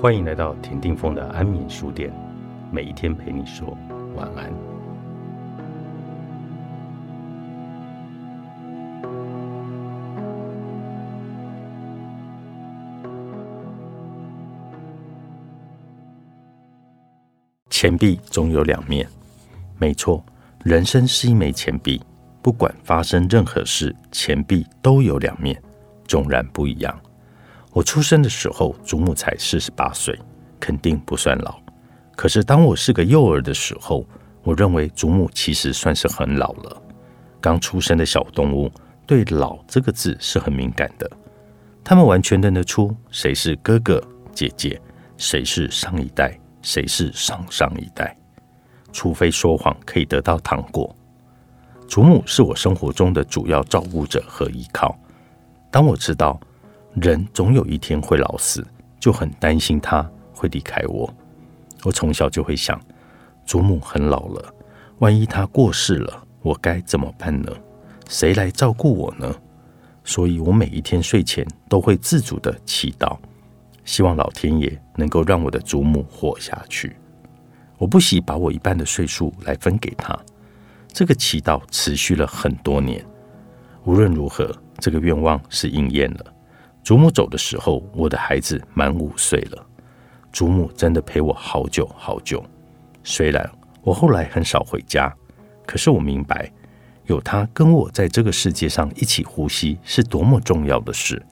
欢迎来到田定峰的安眠书店，每一天陪你说晚安。钱币总有两面，没错，人生是一枚钱币，不管发生任何事，钱币都有两面，纵然不一样。我出生的时候，祖母才四十八岁，肯定不算老。可是当我是个幼儿的时候，我认为祖母其实算是很老了。刚出生的小动物对“老”这个字是很敏感的，他们完全认得出谁是哥哥姐姐，谁是上一代，谁是上上一代。除非说谎可以得到糖果。祖母是我生活中的主要照顾者和依靠。当我知道。人总有一天会老死，就很担心他会离开我。我从小就会想，祖母很老了，万一她过世了，我该怎么办呢？谁来照顾我呢？所以我每一天睡前都会自主的祈祷，希望老天爷能够让我的祖母活下去。我不惜把我一半的岁数来分给她。这个祈祷持续了很多年。无论如何，这个愿望是应验了。祖母走的时候，我的孩子满五岁了。祖母真的陪我好久好久。虽然我后来很少回家，可是我明白，有她跟我在这个世界上一起呼吸是多么重要的事。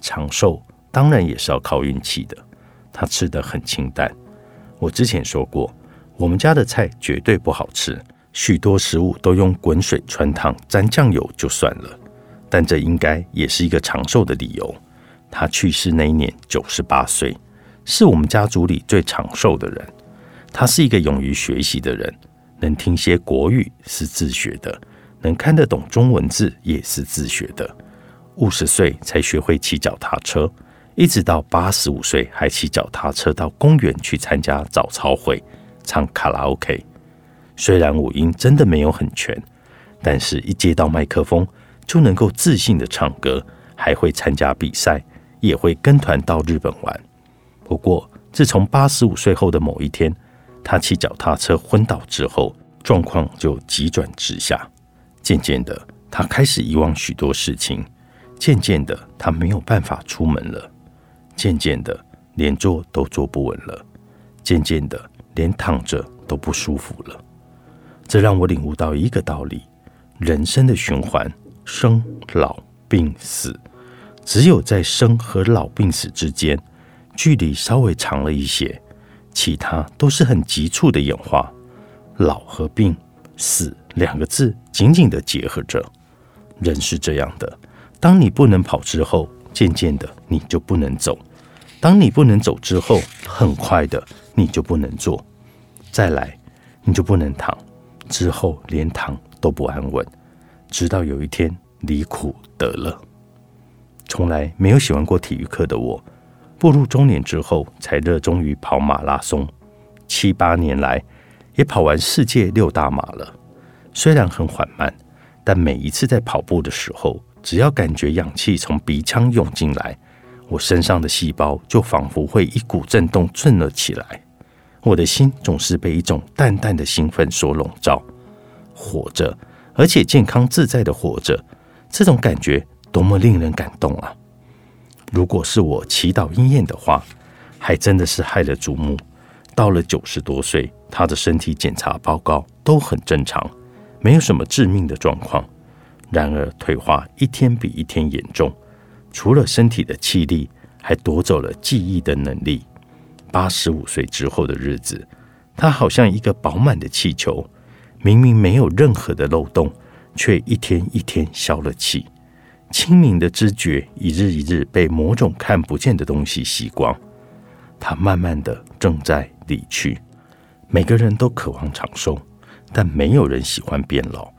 长寿当然也是要靠运气的。她吃的很清淡。我之前说过，我们家的菜绝对不好吃，许多食物都用滚水穿烫沾酱油就算了。但这应该也是一个长寿的理由。他去世那一年九十八岁，是我们家族里最长寿的人。他是一个勇于学习的人，能听些国语是自学的，能看得懂中文字也是自学的。五十岁才学会骑脚踏车，一直到八十五岁还骑脚踏车到公园去参加早操会，唱卡拉 OK。虽然五音真的没有很全，但是一接到麦克风。就能够自信的唱歌，还会参加比赛，也会跟团到日本玩。不过，自从八十五岁后的某一天，他骑脚踏车昏倒之后，状况就急转直下。渐渐的，他开始遗忘许多事情；渐渐的，他没有办法出门了；渐渐的，连坐都坐不稳了；渐渐的，连躺着都不舒服了。这让我领悟到一个道理：人生的循环。生老病死，只有在生和老病死之间，距离稍微长了一些，其他都是很急促的演化。老和病、死两个字紧紧的结合着。人是这样的：当你不能跑之后，渐渐的你就不能走；当你不能走之后，很快的你就不能坐；再来，你就不能躺；之后连躺都不安稳。直到有一天离苦得乐，从来没有喜欢过体育课的我，步入中年之后才热衷于跑马拉松。七八年来，也跑完世界六大马了。虽然很缓慢，但每一次在跑步的时候，只要感觉氧气从鼻腔涌进来，我身上的细胞就仿佛会一股震动震了起来。我的心总是被一种淡淡的兴奋所笼罩，活着。而且健康自在的活着，这种感觉多么令人感动啊！如果是我祈祷应验的话，还真的是害了祖母。到了九十多岁，她的身体检查报告都很正常，没有什么致命的状况。然而退化一天比一天严重，除了身体的气力，还夺走了记忆的能力。八十五岁之后的日子，她好像一个饱满的气球。明明没有任何的漏洞，却一天一天消了气。清明的知觉一日一日被某种看不见的东西吸光，它慢慢的正在离去。每个人都渴望长寿，但没有人喜欢变老。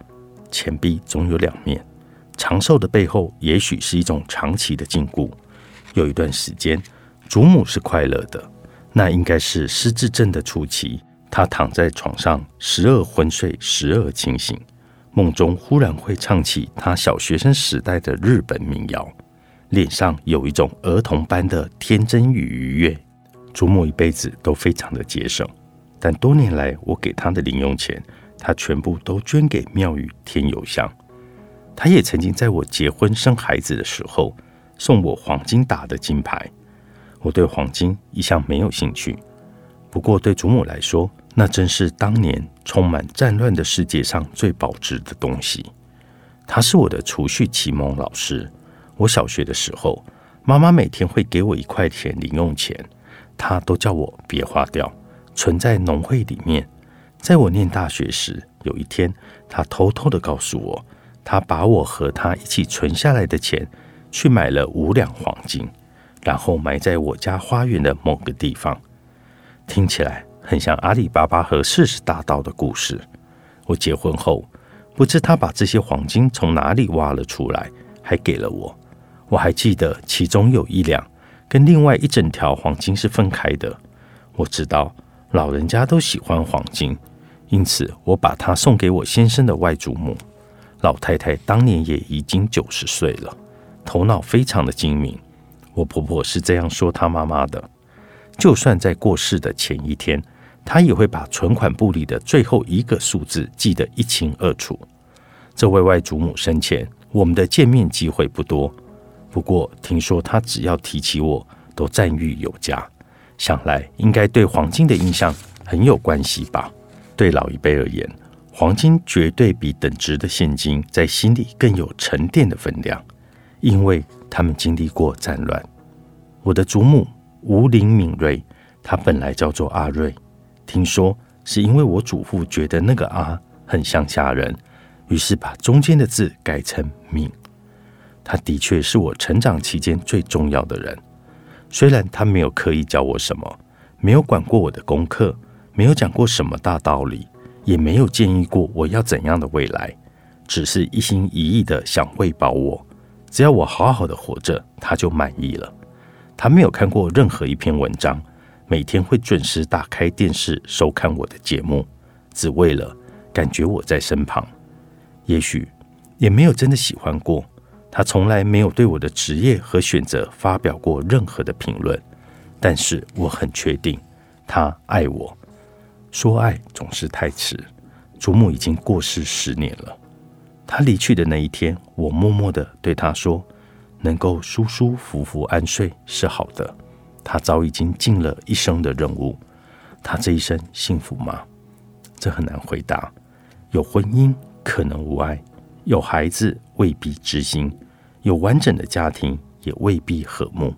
钱币总有两面，长寿的背后也许是一种长期的禁锢。有一段时间，祖母是快乐的，那应该是失智症的初期。他躺在床上，时而昏睡，时而清醒，梦中忽然会唱起他小学生时代的日本民谣，脸上有一种儿童般的天真与愉悦。祖母一辈子都非常的节省，但多年来我给他的零用钱，他全部都捐给庙宇添油香。他也曾经在我结婚生孩子的时候送我黄金打的金牌。我对黄金一向没有兴趣，不过对祖母来说，那真是当年充满战乱的世界上最保值的东西。他是我的储蓄启蒙老师。我小学的时候，妈妈每天会给我一块钱零用钱。他都叫我别花掉，存在农会里面。在我念大学时，有一天，他偷偷的告诉我，他把我和他一起存下来的钱，去买了五两黄金，然后埋在我家花园的某个地方。听起来很像阿里巴巴和四十大盗的故事。我结婚后，不知他把这些黄金从哪里挖了出来，还给了我。我还记得其中有一两。跟另外一整条黄金是分开的。我知道老人家都喜欢黄金，因此我把它送给我先生的外祖母。老太太当年也已经九十岁了，头脑非常的精明。我婆婆是这样说她妈妈的：就算在过世的前一天，他也会把存款簿里的最后一个数字记得一清二楚。这位外祖母生前，我们的见面机会不多。不过听说他只要提起我，都赞誉有加，想来应该对黄金的印象很有关系吧？对老一辈而言，黄金绝对比等值的现金在心里更有沉淀的分量，因为他们经历过战乱。我的祖母吴林敏瑞，她本来叫做阿瑞，听说是因为我祖父觉得那个阿很像家人，于是把中间的字改成敏。他的确是我成长期间最重要的人，虽然他没有刻意教我什么，没有管过我的功课，没有讲过什么大道理，也没有建议过我要怎样的未来，只是一心一意的想喂饱我，只要我好好的活着，他就满意了。他没有看过任何一篇文章，每天会准时打开电视收看我的节目，只为了感觉我在身旁。也许也没有真的喜欢过。他从来没有对我的职业和选择发表过任何的评论，但是我很确定，他爱我。说爱总是太迟，祖母已经过世十年了。他离去的那一天，我默默的对他说：“能够舒舒服服安睡是好的。”他早已经尽了一生的任务。他这一生幸福吗？这很难回答。有婚姻，可能无爱。有孩子未必知心，有完整的家庭也未必和睦。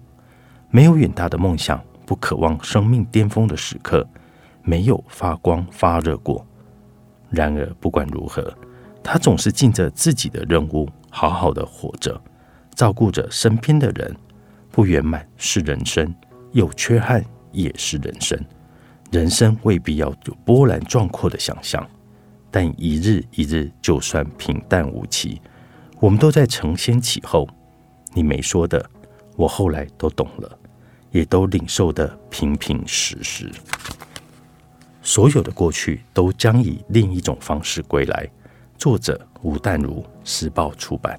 没有远大的梦想，不渴望生命巅峰的时刻，没有发光发热过。然而不管如何，他总是尽着自己的任务，好好的活着，照顾着身边的人。不圆满是人生，有缺憾也是人生。人生未必要有波澜壮阔的想象。但一日一日，就算平淡无奇，我们都在承先启后。你没说的，我后来都懂了，也都领受的平平实实。所有的过去都将以另一种方式归来。作者：吴淡如，时报出版。